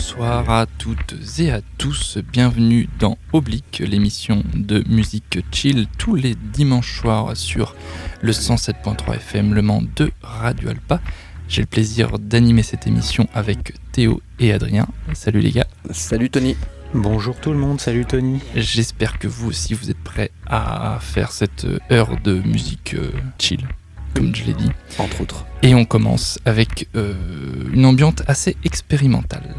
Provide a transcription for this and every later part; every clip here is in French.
Bonsoir à toutes et à tous, bienvenue dans Oblique, l'émission de musique chill tous les dimanches soirs sur le 107.3 FM Le Mans de Radio Alpa. J'ai le plaisir d'animer cette émission avec Théo et Adrien. Salut les gars. Salut Tony. Bonjour tout le monde, salut Tony. J'espère que vous aussi vous êtes prêts à faire cette heure de musique euh, chill, comme je l'ai dit. Entre autres. Et on commence avec euh, une ambiance assez expérimentale.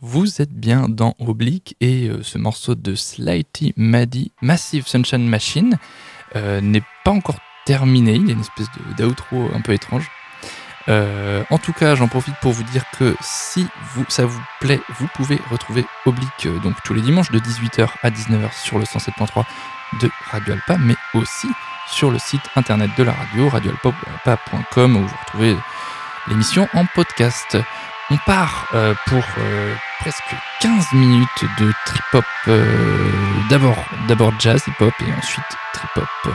Vous êtes bien dans Oblique et euh, ce morceau de Slighty Maddy Massive Sunshine Machine euh, n'est pas encore terminé. Il y a une espèce d'outro un peu étrange. Euh, en tout cas, j'en profite pour vous dire que si ça vous plaît, vous pouvez retrouver Oblique donc tous les dimanches de 18h à 19h sur le 107.3 de Radio Alpa, mais aussi sur le site internet de la radio, radioalpa.com, où vous retrouvez l'émission en podcast. On part euh, pour euh, presque 15 minutes de trip-hop, euh, d'abord, jazz, hip-hop et ensuite trip-hop.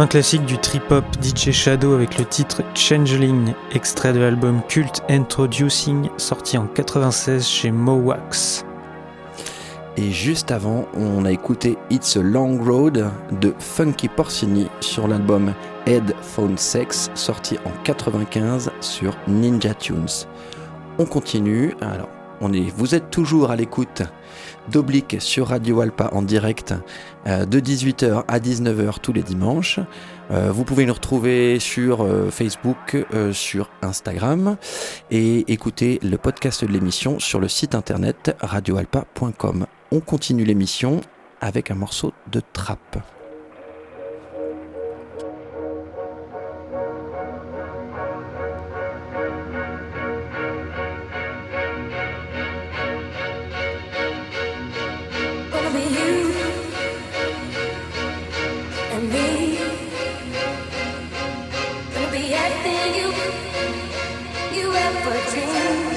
Un classique du trip-hop DJ Shadow avec le titre Changeling, extrait de l'album Cult Introducing, sorti en 96 chez Mowax. Et juste avant, on a écouté It's a Long Road de Funky Porcini sur l'album Headphone Sex, sorti en 95 sur Ninja Tunes. On continue. Alors, on est, vous êtes toujours à l'écoute d'Oblique sur Radio Alpa en direct euh, de 18h à 19h tous les dimanches. Euh, vous pouvez nous retrouver sur euh, Facebook, sur Instagram et écouter le podcast de l'émission sur le site internet radioalpa.com. On continue l'émission avec un morceau de trappe. never dreamed.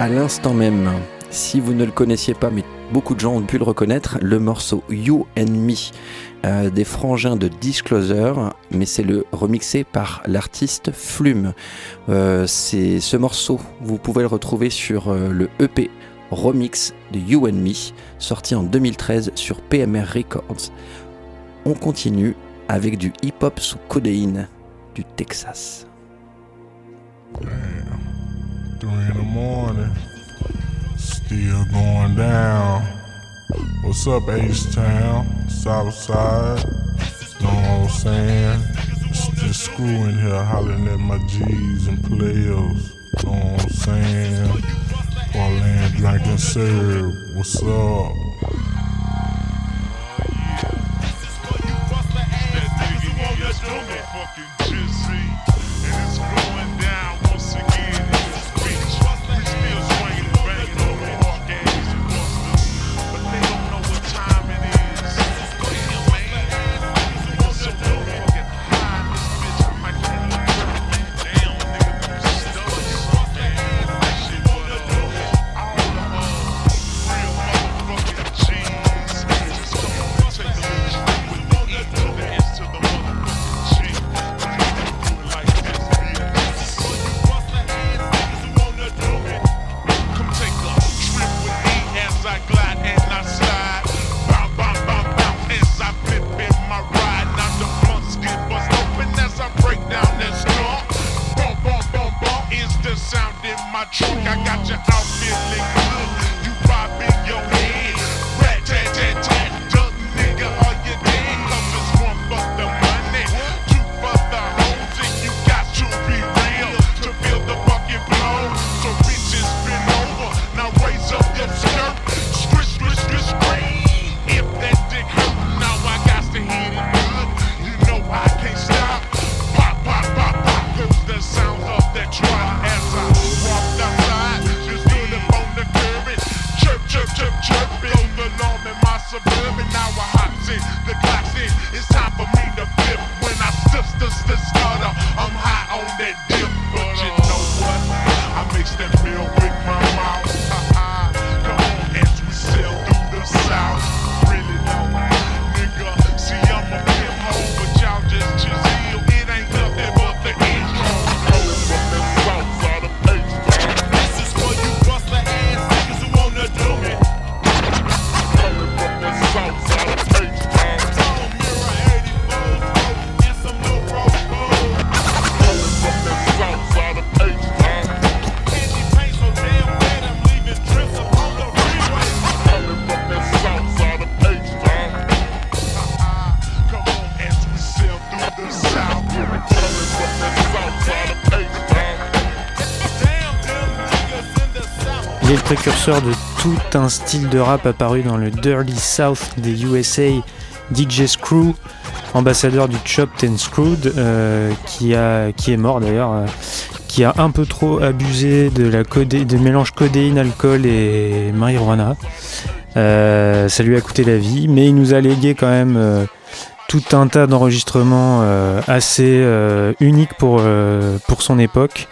À l'instant même, Si vous ne le connaissiez pas, mais beaucoup de gens ont pu le reconnaître, le morceau You and Me euh, des frangins de Disclosure, mais c'est le remixé par l'artiste Flume. Euh, c'est ce morceau, vous pouvez le retrouver sur euh, le EP remix de You and Me, sorti en 2013 sur PMR Records. On continue avec du hip-hop sous codéine du Texas. Still going down. What's up, H-Town? Southside? Know what I'm saying? Just screwing here hollering at my G's and players. Know what I'm saying? Parlaing, drinking, serve. What's up? De tout un style de rap apparu dans le Dirty South des USA, DJ Screw, ambassadeur du Chopped and Screwed, euh, qui, a, qui est mort d'ailleurs, euh, qui a un peu trop abusé de la de mélange codéine, alcool et marijuana. Euh, ça lui a coûté la vie, mais il nous a légué quand même tout un tas d'enregistrements assez uniques pour, pour son époque.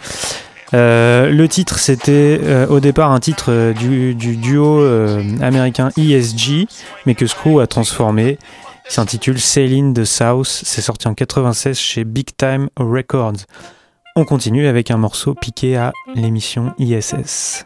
Euh, le titre, c'était euh, au départ un titre euh, du, duo américain ESG, mais que Screw a transformé. Il s'intitule Sailing the South. C'est sorti en 96 chez Big Time Records. On continue avec un morceau piqué à l'émission ISS.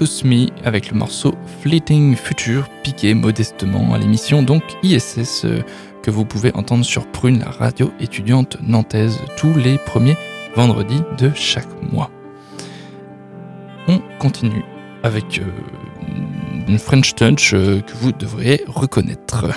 Akosmi avec le morceau Fleeting Future, piqué modestement à l'émission donc ISS euh, que vous pouvez entendre sur Prune, la radio étudiante nantaise, tous les premiers vendredis de chaque mois. On continue avec euh, une French Touch euh, que vous devriez reconnaître.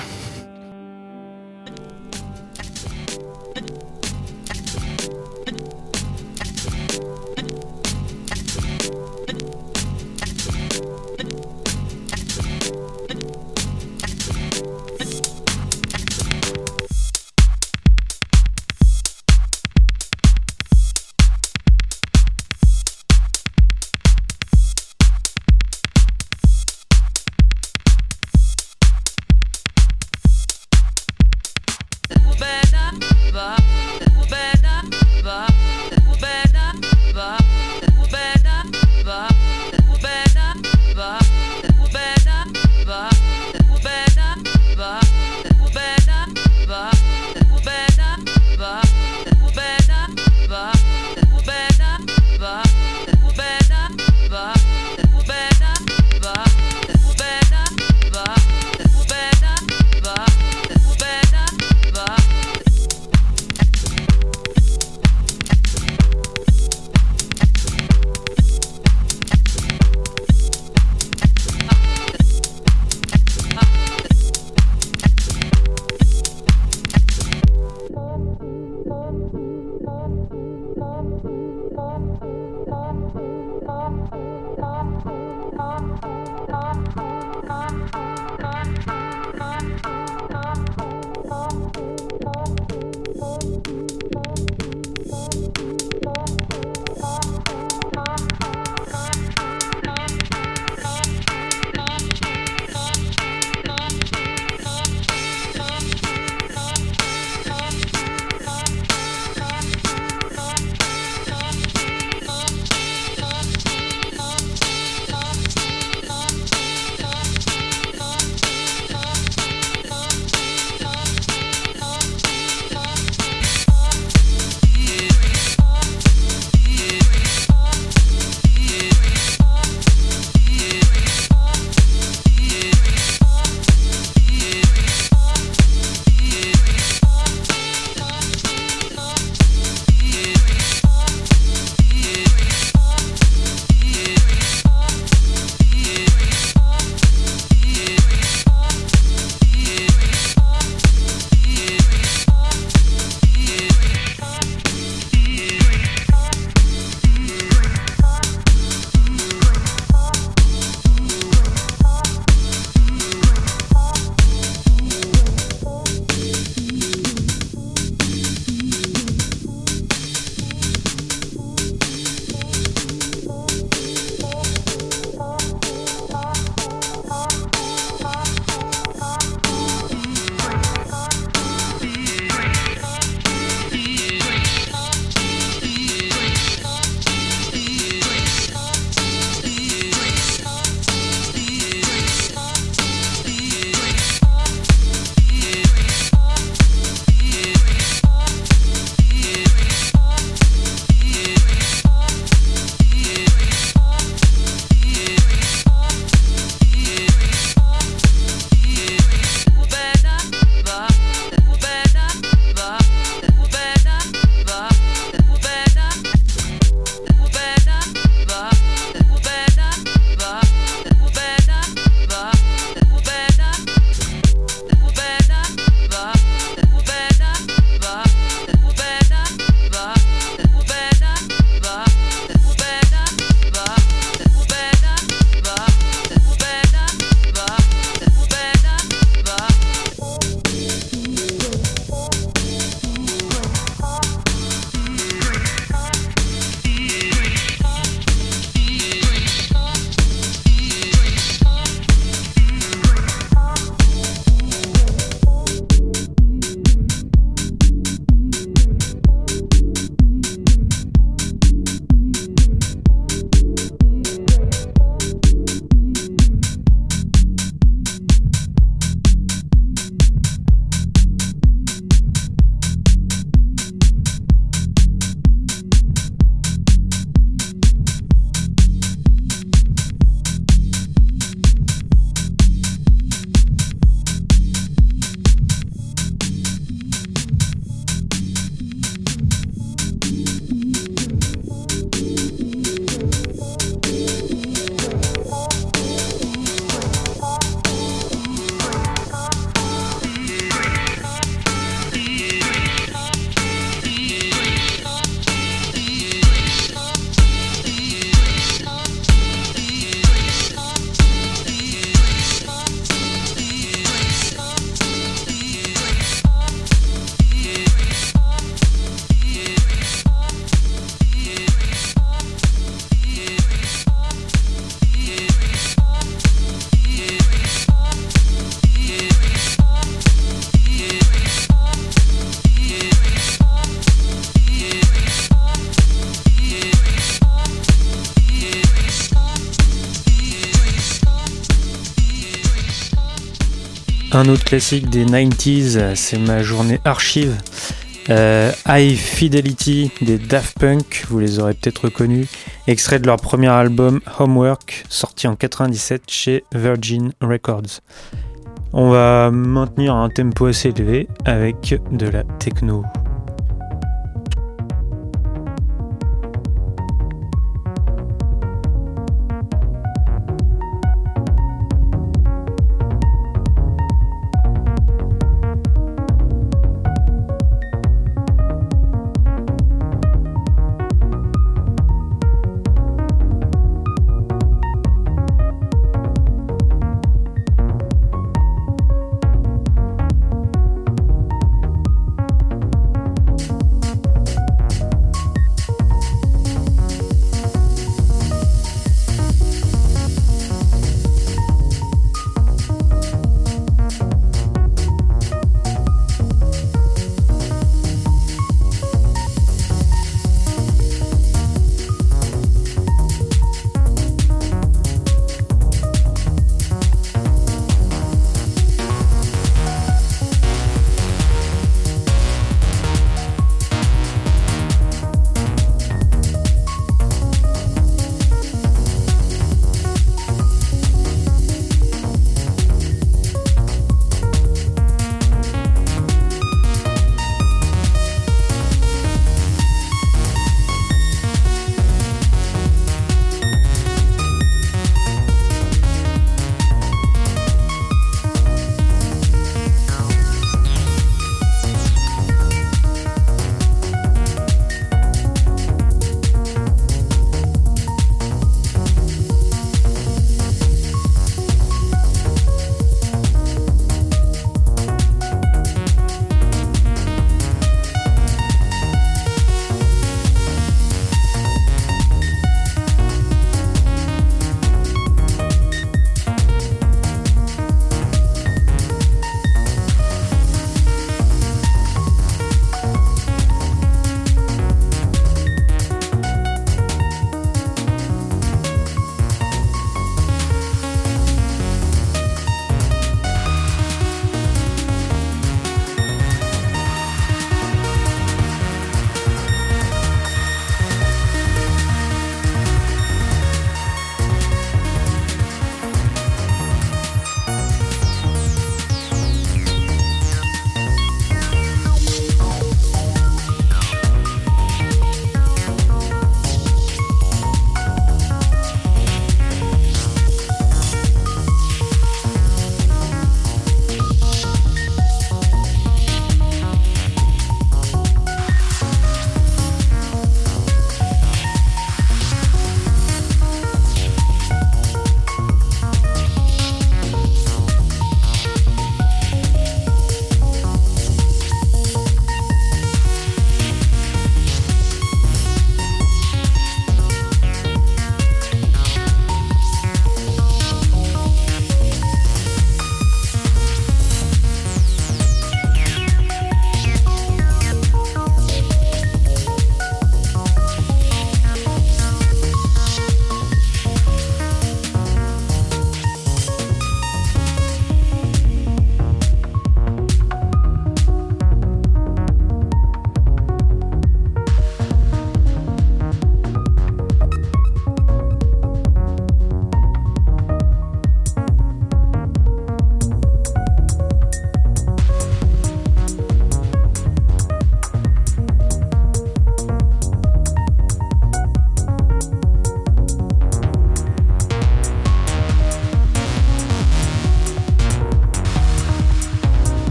Un autre classique des 90s, c'est ma journée archive. Euh, High Fidelity des Daft Punk, vous les aurez peut-être reconnus, extrait de leur premier album Homework, sorti en 97 chez Virgin Records. On va maintenir un tempo assez élevé avec de la techno.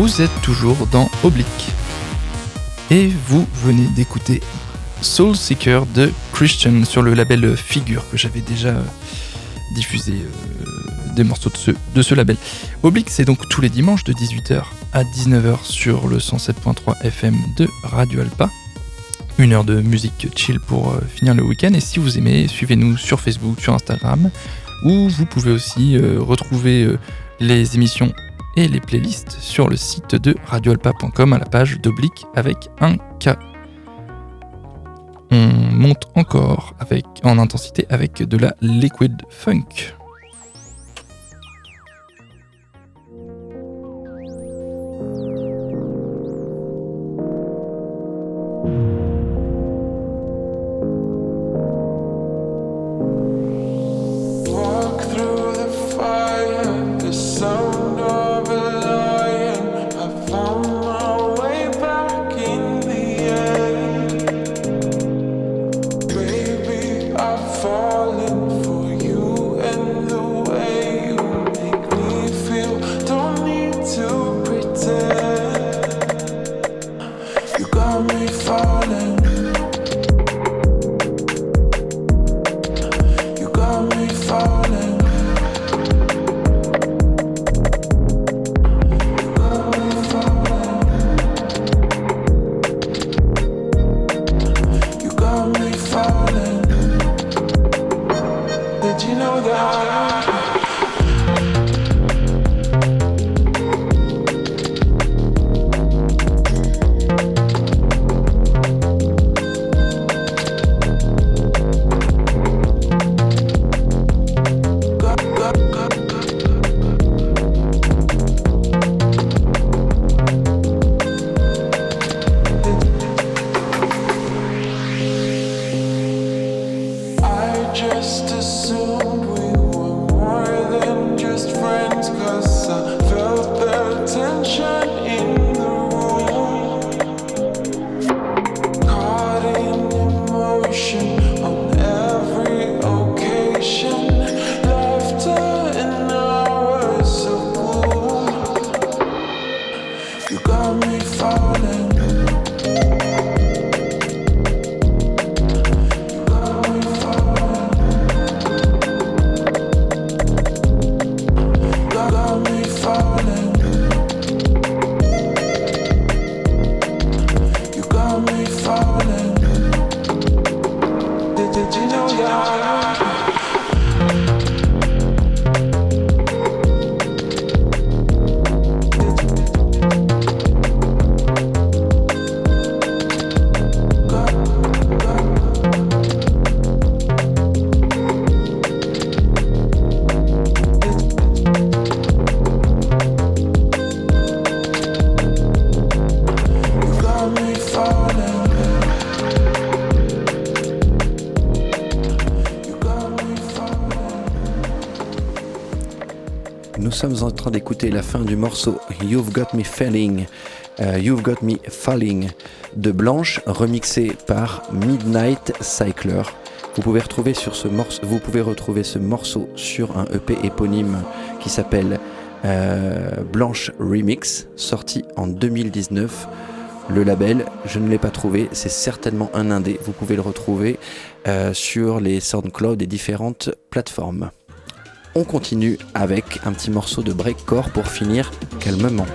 Vous êtes toujours dans Oblique. Et vous venez d'écouter Soul Seeker de Christian sur le label Figure que j'avais déjà diffusé euh, des morceaux de ce, de ce label. Oblique, c'est donc tous les dimanches de 18h à 19h sur le 107.3 FM de Radio Alpa. Une heure de musique chill pour euh, finir le week-end. Et si vous aimez, suivez-nous sur Facebook, sur Instagram, où vous pouvez aussi euh, retrouver les émissions et les playlists sur le site de radioalpa.com à la page d'oblique avec un K. On monte encore avec, en intensité avec de la liquid funk. know God. Sommes en train d'écouter la fin du morceau You've Got Me Falling, euh, You've Got Me Falling de Blanche, remixé par Midnight Cycler. Vous pouvez retrouver sur ce morceau, vous pouvez retrouver ce morceau sur un EP éponyme qui s'appelle euh, Blanche Remix, sorti en 2019. Le label, je ne l'ai pas trouvé, c'est certainement un indé. Vous pouvez le retrouver euh, sur les SoundCloud et différentes plateformes. On continue avec un petit morceau de breakcore pour finir calmement.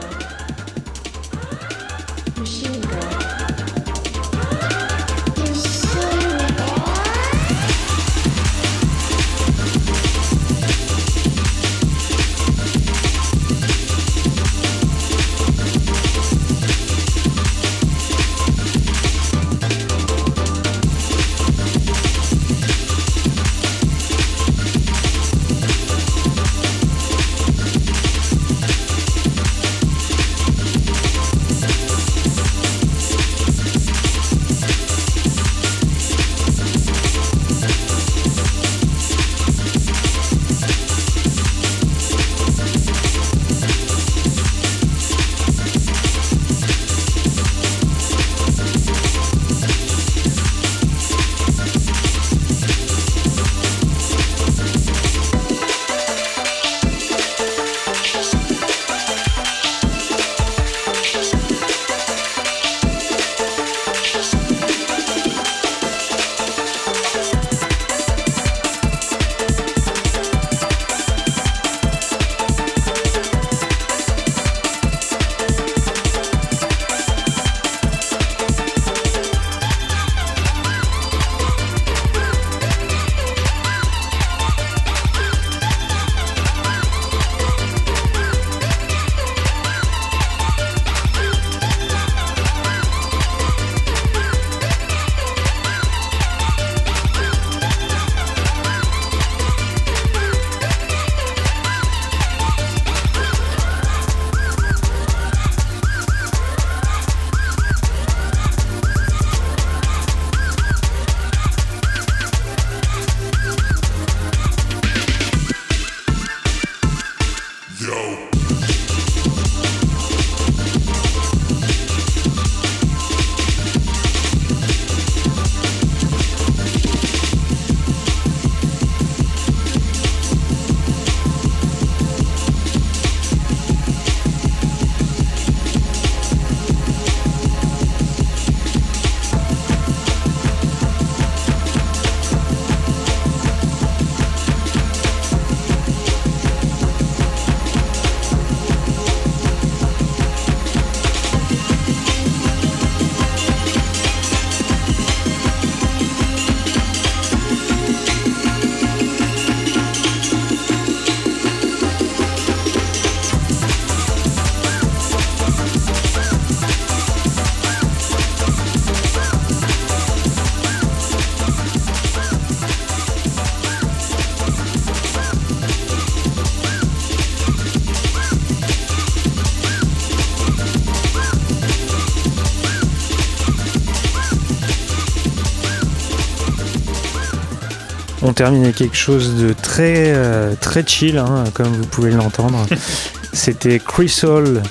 Termine avec quelque chose de très, euh, très chill, hein, comme vous pouvez l'entendre. C'était Chrysal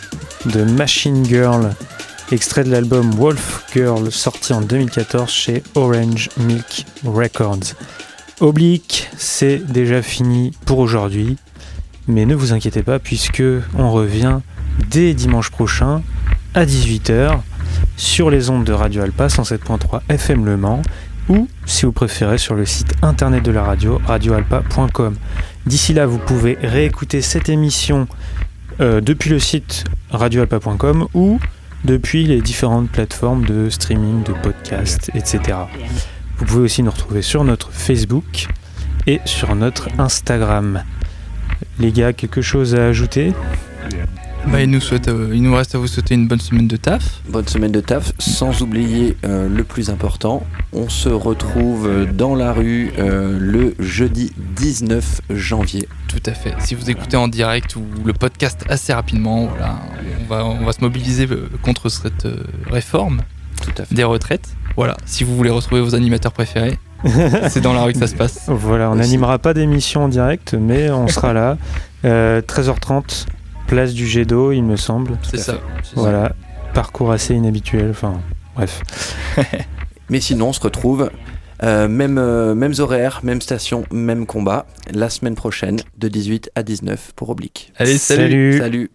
de Machine Girl, extrait de l'album Wolf Girl, sorti en 2014 chez Orange Milk Records. Oblique, c'est déjà fini pour aujourd'hui, mais ne vous inquiétez pas puisque on revient dès dimanche prochain à 18h sur les ondes de Radio Alpa 107.3 FM Le Mans ou, si vous préférez, sur le site internet de la radio, radioalpa.com. D'ici là, vous pouvez réécouter cette émission euh, depuis le site radioalpa.com ou depuis les différentes plateformes de streaming, de podcast, etc. Vous pouvez aussi nous retrouver sur notre Facebook et sur notre Instagram. Les gars, quelque chose à ajouter? Bah, il, nous souhaite, euh, il nous reste à vous souhaiter une bonne semaine de taf. Bonne semaine de taf, sans oublier euh, le plus important. On se retrouve euh, dans la rue le jeudi 19 janvier. Tout à fait. Si vous écoutez en direct ou le podcast assez rapidement, voilà, on, va, on va se mobiliser contre cette réforme des retraites. Voilà, si vous voulez retrouver vos animateurs préférés, c'est dans la rue que ça se passe. Voilà, on n'animera pas d'émission en direct, mais on sera là. 13h30, place du jet d'eau, il me semble. C'est ça. Voilà, parcours assez inhabituel, enfin, bref. Mais sinon, on se retrouve, euh, même, euh, mêmes horaires, même station, même combat, la semaine prochaine, de 18 à 19 pour Oblique. Allez, salut. Salut.